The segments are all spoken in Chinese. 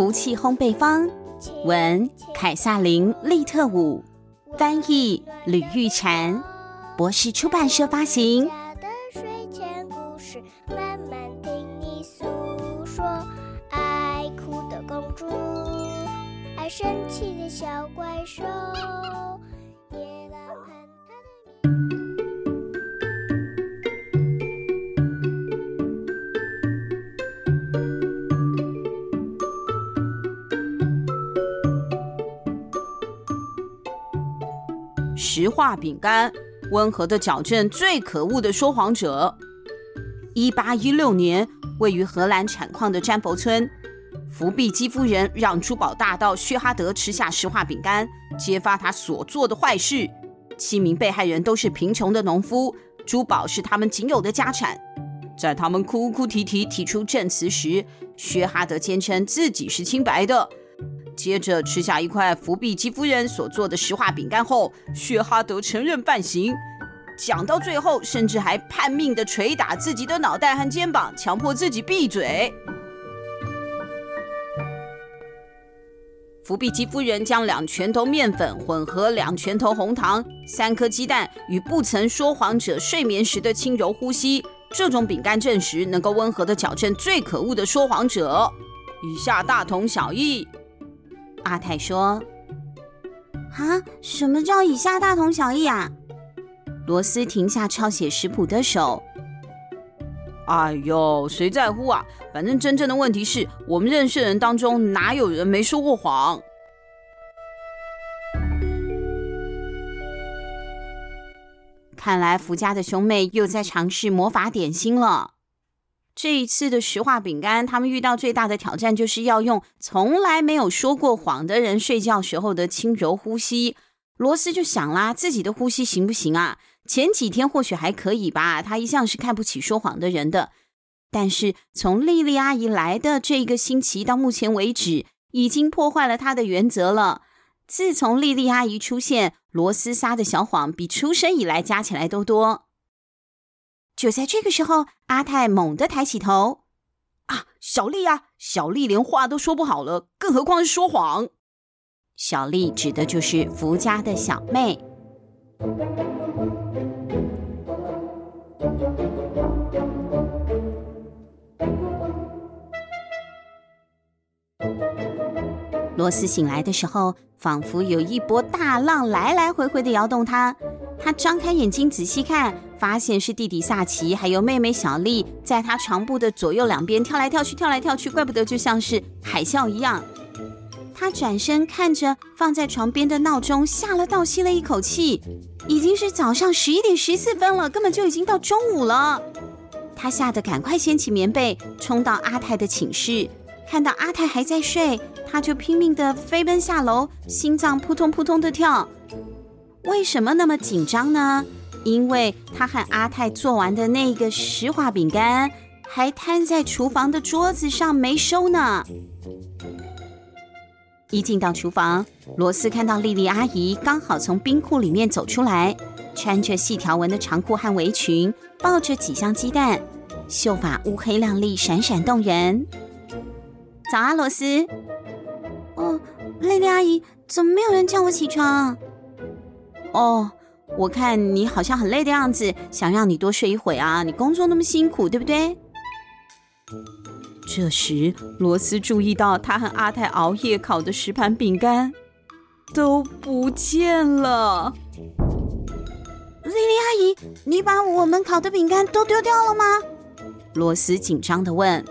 福气烘焙坊，文凯撒林·利特伍，翻译吕玉婵，博士出版社发行。家的睡前故事，慢慢听你诉说。爱哭的公主，爱生气的小怪兽。石化饼干，温和的矫正最可恶的说谎者。一八一六年，位于荷兰产矿的詹佛村，福比基夫人让珠宝大盗薛哈德吃下石化饼干，揭发他所做的坏事。七名被害人都是贫穷的农夫，珠宝是他们仅有的家产。在他们哭哭啼啼提出证词时，薛哈德坚称自己是清白的。接着吃下一块福比基夫人所做的石化饼干后，薛哈德承认犯行。讲到最后，甚至还拼命地捶打自己的脑袋和肩膀，强迫自己闭嘴。福比基夫人将两拳头面粉混合两拳头红糖、三颗鸡蛋与不曾说谎者睡眠时的轻柔呼吸，这种饼干证实能够温和地矫正最可恶的说谎者。以下大同小异。阿泰说：“啊，什么叫以下大同小异啊？”罗斯停下抄写食谱的手。“哎呦，谁在乎啊？反正真正的问题是我们认识的人当中哪有人没说过谎？”看来福家的兄妹又在尝试魔法点心了。这一次的石化饼干，他们遇到最大的挑战就是要用从来没有说过谎的人睡觉时候的轻柔呼吸。罗斯就想啦，自己的呼吸行不行啊？前几天或许还可以吧，他一向是看不起说谎的人的。但是从莉莉阿姨来的这一个星期到目前为止，已经破坏了他的原则了。自从莉莉阿姨出现，罗斯撒的小谎比出生以来加起来都多。就在这个时候，阿泰猛地抬起头，“啊，小丽呀，小丽连话都说不好了，更何况是说谎。”小丽指的就是福家的小妹。罗斯醒来的时候，仿佛有一波大浪来来回回的摇动他。他张开眼睛仔细看，发现是弟弟萨奇还有妹妹小丽在他床铺的左右两边跳来跳去，跳来跳去，怪不得就像是海啸一样。他转身看着放在床边的闹钟，吓了倒吸了一口气，已经是早上十一点十四分了，根本就已经到中午了。他吓得赶快掀起棉被，冲到阿泰的寝室。看到阿泰还在睡，他就拼命的飞奔下楼，心脏扑通扑通的跳。为什么那么紧张呢？因为他和阿泰做完的那个石化饼干还摊在厨房的桌子上没收呢。一进到厨房，罗斯看到莉莉阿姨刚好从冰库里面走出来，穿着细条纹的长裤和围裙，抱着几箱鸡蛋，秀发乌黑亮丽，闪闪动人。早啊，罗斯。哦，莉莉阿姨，怎么没有人叫我起床？哦，我看你好像很累的样子，想让你多睡一会啊。你工作那么辛苦，对不对？这时，罗斯注意到他和阿泰熬夜烤的十盘饼干都不见了。莉莉阿姨，你把我们烤的饼干都丢掉了吗？罗斯紧张的问。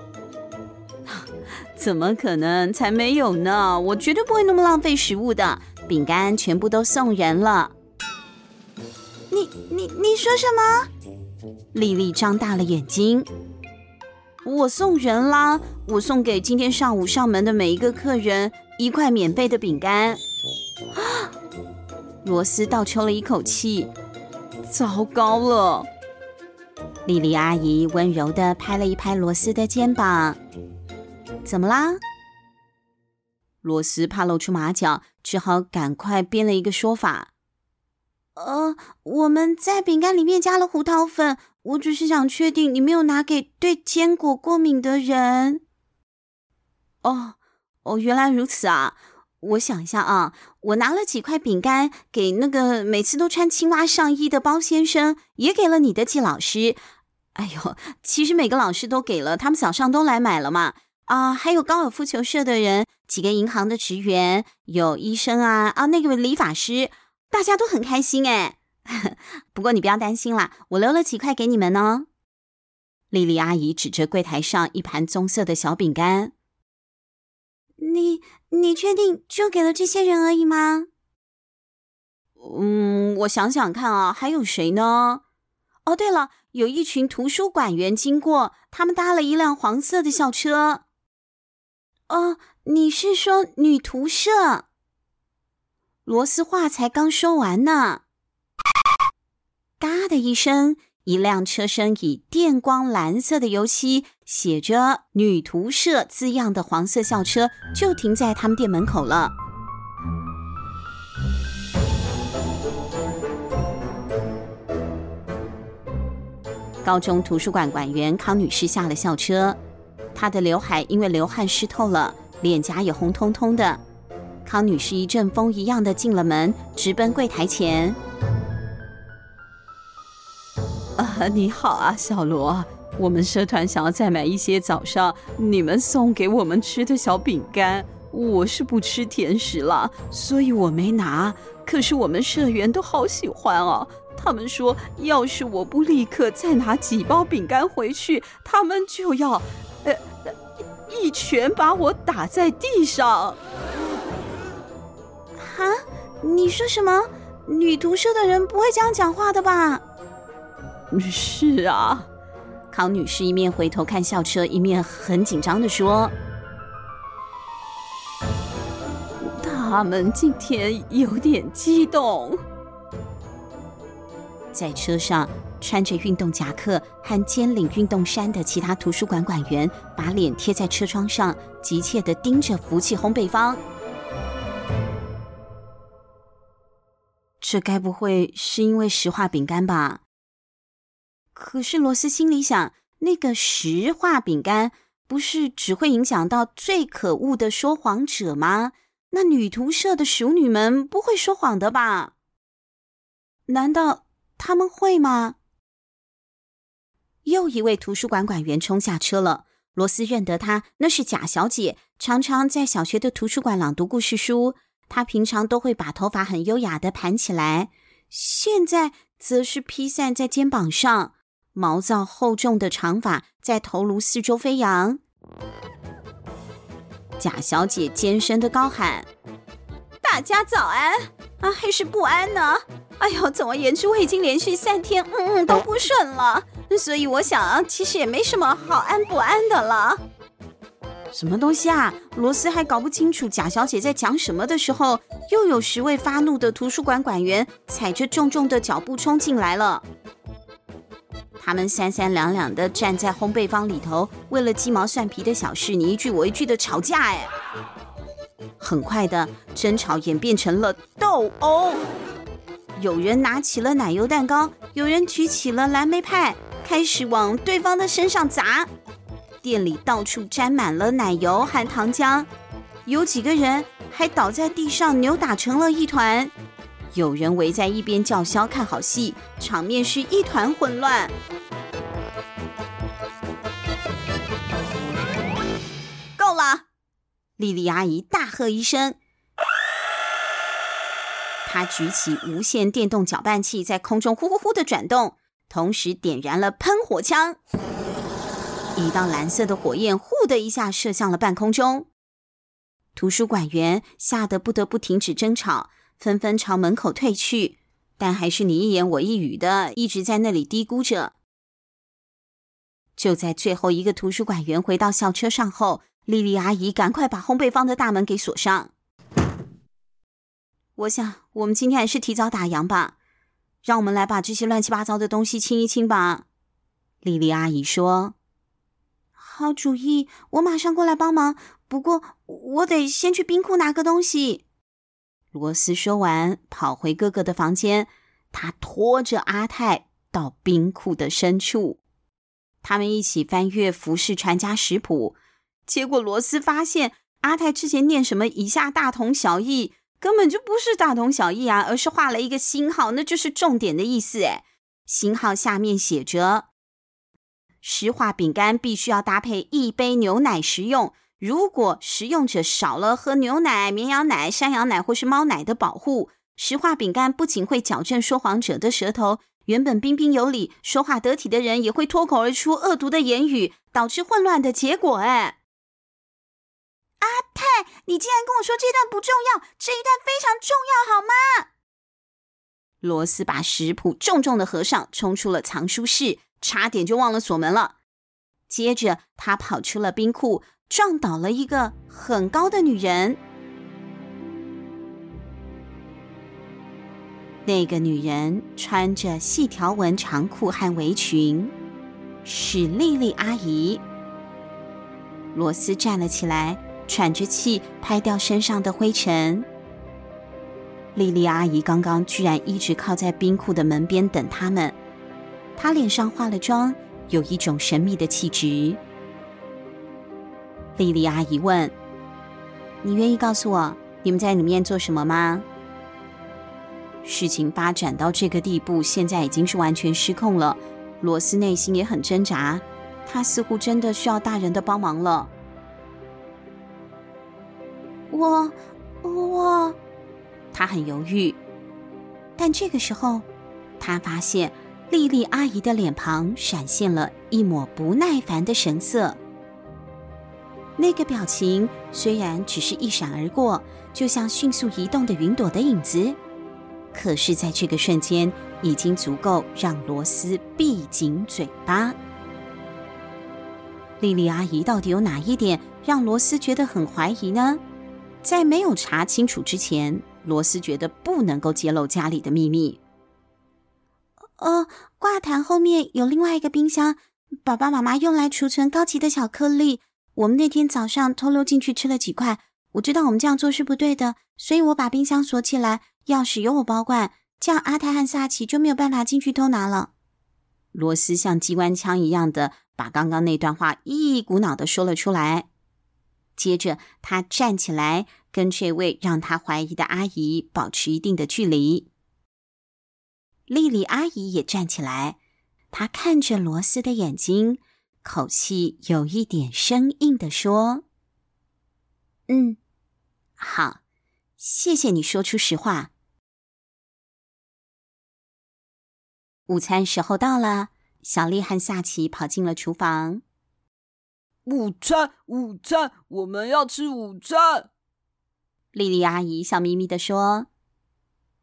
怎么可能？才没有呢！我绝对不会那么浪费食物的。饼干全部都送人了。你你你说什么？丽丽张大了眼睛。我送人啦！我送给今天上午上门的每一个客人一块免费的饼干。啊！罗斯倒抽了一口气。糟糕了！丽丽阿姨温柔的拍了一拍罗斯的肩膀。怎么啦？罗斯怕露出马脚，只好赶快编了一个说法。呃，我们在饼干里面加了胡桃粉，我只是想确定你没有拿给对坚果过敏的人。哦，哦，原来如此啊！我想一下啊，我拿了几块饼干给那个每次都穿青蛙上衣的包先生，也给了你的季老师。哎呦，其实每个老师都给了，他们早上都来买了嘛。啊，还有高尔夫球社的人，几个银行的职员，有医生啊，啊，那个理发师，大家都很开心哎。不过你不要担心啦，我留了几块给你们呢。莉莉阿姨指着柜台上一盘棕色的小饼干。你你确定就给了这些人而已吗？嗯，我想想看啊，还有谁呢？哦，对了，有一群图书馆员经过，他们搭了一辆黄色的校车。哦，你是说女图社？罗斯话才刚说完呢，嘎的一声。一辆车身以电光蓝色的油漆写着“女图社”字样的黄色校车就停在他们店门口了。高中图书馆馆员康女士下了校车，她的刘海因为流汗湿透了，脸颊也红彤彤的。康女士一阵风一样的进了门，直奔柜台前。啊，你好啊，小罗，我们社团想要再买一些早上你们送给我们吃的小饼干。我是不吃甜食了，所以我没拿。可是我们社员都好喜欢哦，他们说要是我不立刻再拿几包饼干回去，他们就要，一拳把我打在地上。啊？你说什么？女图社的人不会这样讲话的吧？是啊，康女士一面回头看校车，一面很紧张的说：“他们今天有点激动。”在车上穿着运动夹克和尖领运动衫的其他图书馆馆员，把脸贴在车窗上，急切地盯着福气烘焙坊。这该不会是因为石化饼干吧？可是罗斯心里想，那个石化饼干不是只会影响到最可恶的说谎者吗？那女图社的淑女们不会说谎的吧？难道他们会吗？又一位图书馆馆员冲下车了。罗斯认得她，那是贾小姐，常常在小学的图书馆朗读故事书。她平常都会把头发很优雅的盘起来，现在则是披散在肩膀上。毛躁厚重的长发在头颅四周飞扬，贾小姐尖声的高喊：“大家早安啊，还是不安呢？哎呦，总而言之，我已经连续三天嗯嗯都不顺了，所以我想，其实也没什么好安不安的了。什么东西啊？罗斯还搞不清楚贾小姐在讲什么的时候，又有十位发怒的图书馆馆员踩着重重的脚步冲进来了。他们三三两两的站在烘焙坊里头，为了鸡毛蒜皮的小事，你一句我一句的吵架。哎，很快的争吵演变成了斗殴。有人拿起了奶油蛋糕，有人举起了蓝莓派，开始往对方的身上砸。店里到处沾满了奶油和糖浆，有几个人还倒在地上扭打成了一团。有人围在一边叫嚣看好戏，场面是一团混乱。够了！莉莉阿姨大喝一声，她举起无线电动搅拌器，在空中呼呼呼的转动，同时点燃了喷火枪。一道蓝色的火焰“呼”的一下射向了半空中，图书馆员吓得不得不停止争吵。纷纷朝门口退去，但还是你一言我一语的，一直在那里嘀咕着。就在最后一个图书馆员回到校车上后，莉莉阿姨赶快把烘焙坊的大门给锁上。我想，我们今天还是提早打烊吧。让我们来把这些乱七八糟的东西清一清吧。莉莉阿姨说：“好主意，我马上过来帮忙。不过，我得先去冰库拿个东西。”罗斯说完，跑回哥哥的房间。他拖着阿泰到冰库的深处，他们一起翻阅《服饰传家食谱》。结果罗斯发现，阿泰之前念什么以下大同小异，根本就不是大同小异啊，而是画了一个星号，那就是重点的意思。诶，星号下面写着：石化饼干必须要搭配一杯牛奶食用。如果食用者少了喝牛奶、绵羊奶、山羊奶或是猫奶的保护，石化饼干不仅会矫正说谎者的舌头，原本彬彬有礼、说话得体的人也会脱口而出恶毒的言语，导致混乱的结果。哎。阿泰，你竟然跟我说这段不重要，这一段非常重要，好吗？罗斯把食谱重重的合上，冲出了藏书室，差点就忘了锁门了。接着，他跑出了冰库，撞倒了一个很高的女人。那个女人穿着细条纹长裤和围裙，是莉莉阿姨。罗斯站了起来。喘着气拍掉身上的灰尘。莉莉阿姨刚刚居然一直靠在冰库的门边等他们。她脸上化了妆，有一种神秘的气质。莉莉阿姨问：“你愿意告诉我你们在里面做什么吗？”事情发展到这个地步，现在已经是完全失控了。罗斯内心也很挣扎，他似乎真的需要大人的帮忙了。我，我，他很犹豫，但这个时候，他发现莉莉阿姨的脸庞闪现了一抹不耐烦的神色。那个表情虽然只是一闪而过，就像迅速移动的云朵的影子，可是在这个瞬间，已经足够让罗斯闭紧嘴巴。莉莉阿姨到底有哪一点让罗斯觉得很怀疑呢？在没有查清楚之前，罗斯觉得不能够揭露家里的秘密。呃，挂毯后面有另外一个冰箱，爸爸妈妈用来储存高级的巧克力。我们那天早上偷溜进去吃了几块。我知道我们这样做是不对的，所以我把冰箱锁起来，钥匙由我保管，这样阿泰和萨奇就没有办法进去偷拿了。罗斯像机关枪一样的把刚刚那段话一股脑的说了出来。接着，他站起来，跟这位让他怀疑的阿姨保持一定的距离。莉莉阿姨也站起来，她看着罗斯的眼睛，口气有一点生硬地说：“嗯，好，谢谢你说出实话。”午餐时候到了，小丽和萨奇跑进了厨房。午餐，午餐，我们要吃午餐。莉莉阿姨笑眯眯的说：“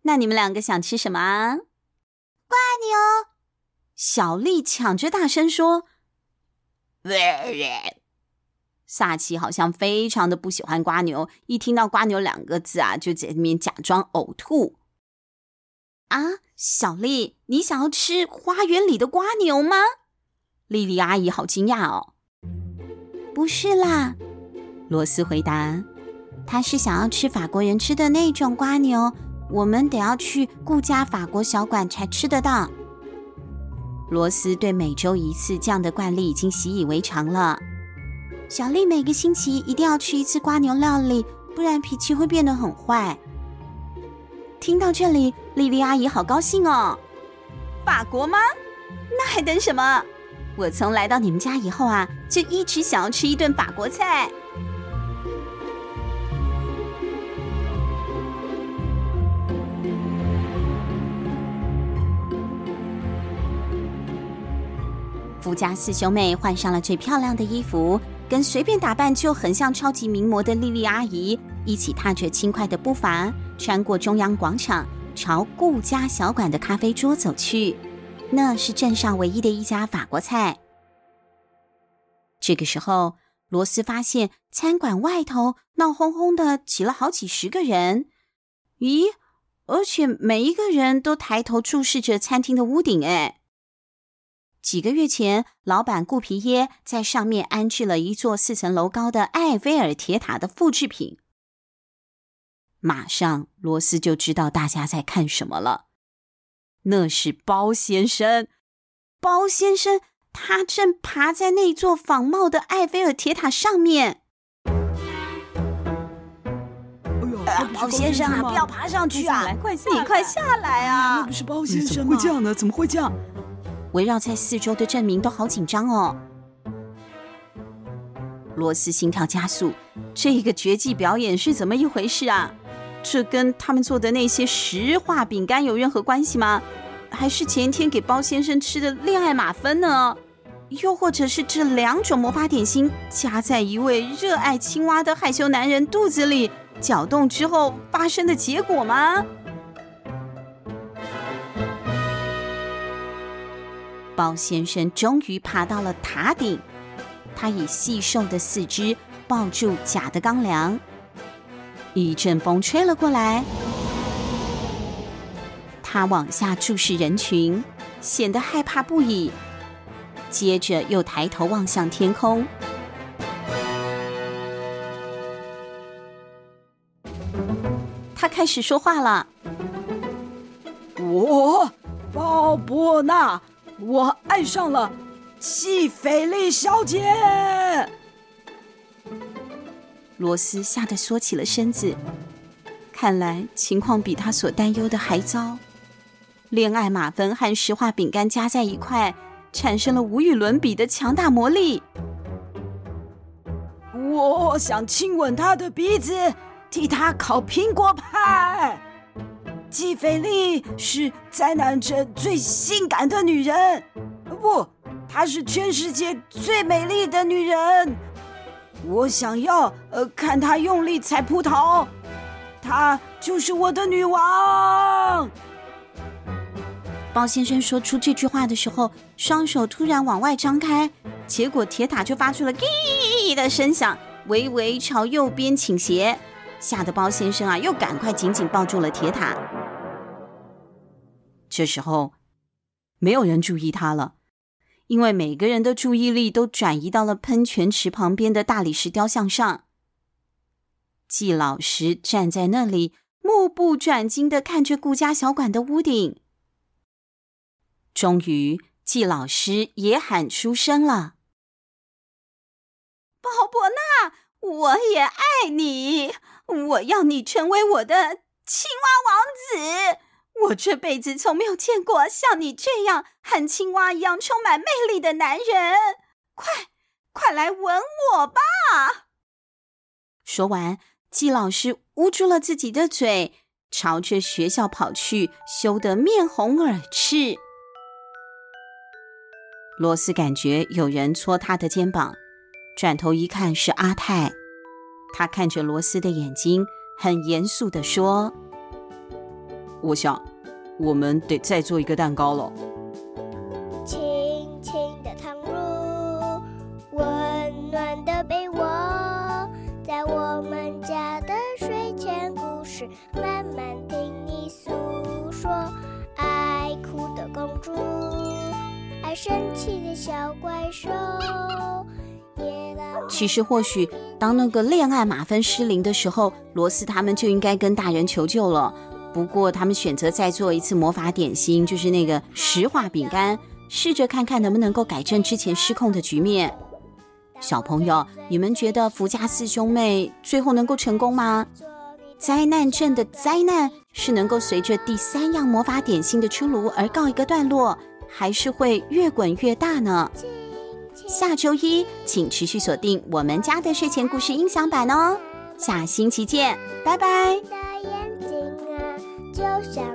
那你们两个想吃什么啊？”蜗牛。小丽抢着大声说：“萨奇好像非常的不喜欢瓜牛，一听到瓜牛两个字啊，就在那边假装呕吐。”啊，小丽，你想要吃花园里的瓜牛吗？莉莉阿姨好惊讶哦。不是啦，罗斯回答：“他是想要吃法国人吃的那种瓜牛，我们得要去顾家法国小馆才吃得到。”罗斯对每周一次这样的惯例已经习以为常了。小丽每个星期一定要吃一次瓜牛料理，不然脾气会变得很坏。听到这里，莉莉阿姨好高兴哦！法国吗？那还等什么？我从来到你们家以后啊，就一直想要吃一顿法国菜。福家四兄妹换上了最漂亮的衣服，跟随便打扮就很像超级名模的莉莉阿姨一起，踏着轻快的步伐，穿过中央广场，朝顾家小馆的咖啡桌走去。那是镇上唯一的一家法国菜。这个时候，罗斯发现餐馆外头闹哄哄的，挤了好几十个人。咦，而且每一个人都抬头注视着餐厅的屋顶。哎，几个月前，老板顾皮耶在上面安置了一座四层楼高的埃菲尔铁塔的复制品。马上，罗斯就知道大家在看什么了。那是包先生，包先生，他正爬在那座仿冒的埃菲尔铁塔上面。啊，包先生啊，不要爬上去啊！快下来，你快下来啊！那不是包先生吗？怎么会这样呢？怎么会这样？围绕在四周的镇民都好紧张哦。罗斯心跳加速，这个绝技表演是怎么一回事啊？这跟他们做的那些石化饼干有任何关系吗？还是前一天给包先生吃的恋爱马芬呢？又或者是这两种魔法点心夹在一位热爱青蛙的害羞男人肚子里搅动之后发生的结果吗？包先生终于爬到了塔顶，他以细瘦的四肢抱住假的钢梁。一阵风吹了过来，他往下注视人群，显得害怕不已。接着又抬头望向天空，他开始说话了：“我，鲍伯纳，我爱上了西菲利小姐。”罗斯吓得缩起了身子，看来情况比他所担忧的还糟。恋爱马芬和石化饼干加在一块。产生了无与伦比的强大魔力。我想亲吻她的鼻子，替她烤苹果派。吉菲利是灾难镇最性感的女人，不，她是全世界最美丽的女人。我想要呃看她用力采葡萄，她就是我的女王。包先生说出这句话的时候，双手突然往外张开，结果铁塔就发出了“滴”的声响，微微朝右边倾斜，吓得包先生啊，又赶快紧紧抱住了铁塔。这时候，没有人注意他了，因为每个人的注意力都转移到了喷泉池旁边的大理石雕像上。季老师站在那里，目不转睛的看着顾家小馆的屋顶。终于，季老师也喊出声了：“鲍伯纳，我也爱你，我要你成为我的青蛙王子。我这辈子从没有见过像你这样和青蛙一样充满魅力的男人。快，快来吻我吧！”说完，季老师捂住了自己的嘴，朝着学校跑去，羞得面红耳赤。罗斯感觉有人戳他的肩膀，转头一看是阿泰。他看着罗斯的眼睛，很严肃地说：“我想，我们得再做一个蛋糕了。”轻轻的躺入温暖的被窝，在我们家的睡前故事，慢慢听你诉说，爱哭的公主。爱生气的小怪兽。其实，或许当那个恋爱马芬失灵的时候，罗斯他们就应该跟大人求救了。不过，他们选择再做一次魔法点心，就是那个石化饼干，试着看看能不能够改正之前失控的局面。小朋友，你们觉得福家四兄妹最后能够成功吗？灾难镇的灾难是能够随着第三样魔法点心的出炉而告一个段落，还是会越滚越大呢。下周一，请持续锁定我们家的睡前故事音响版哦。下星期见，拜拜。就像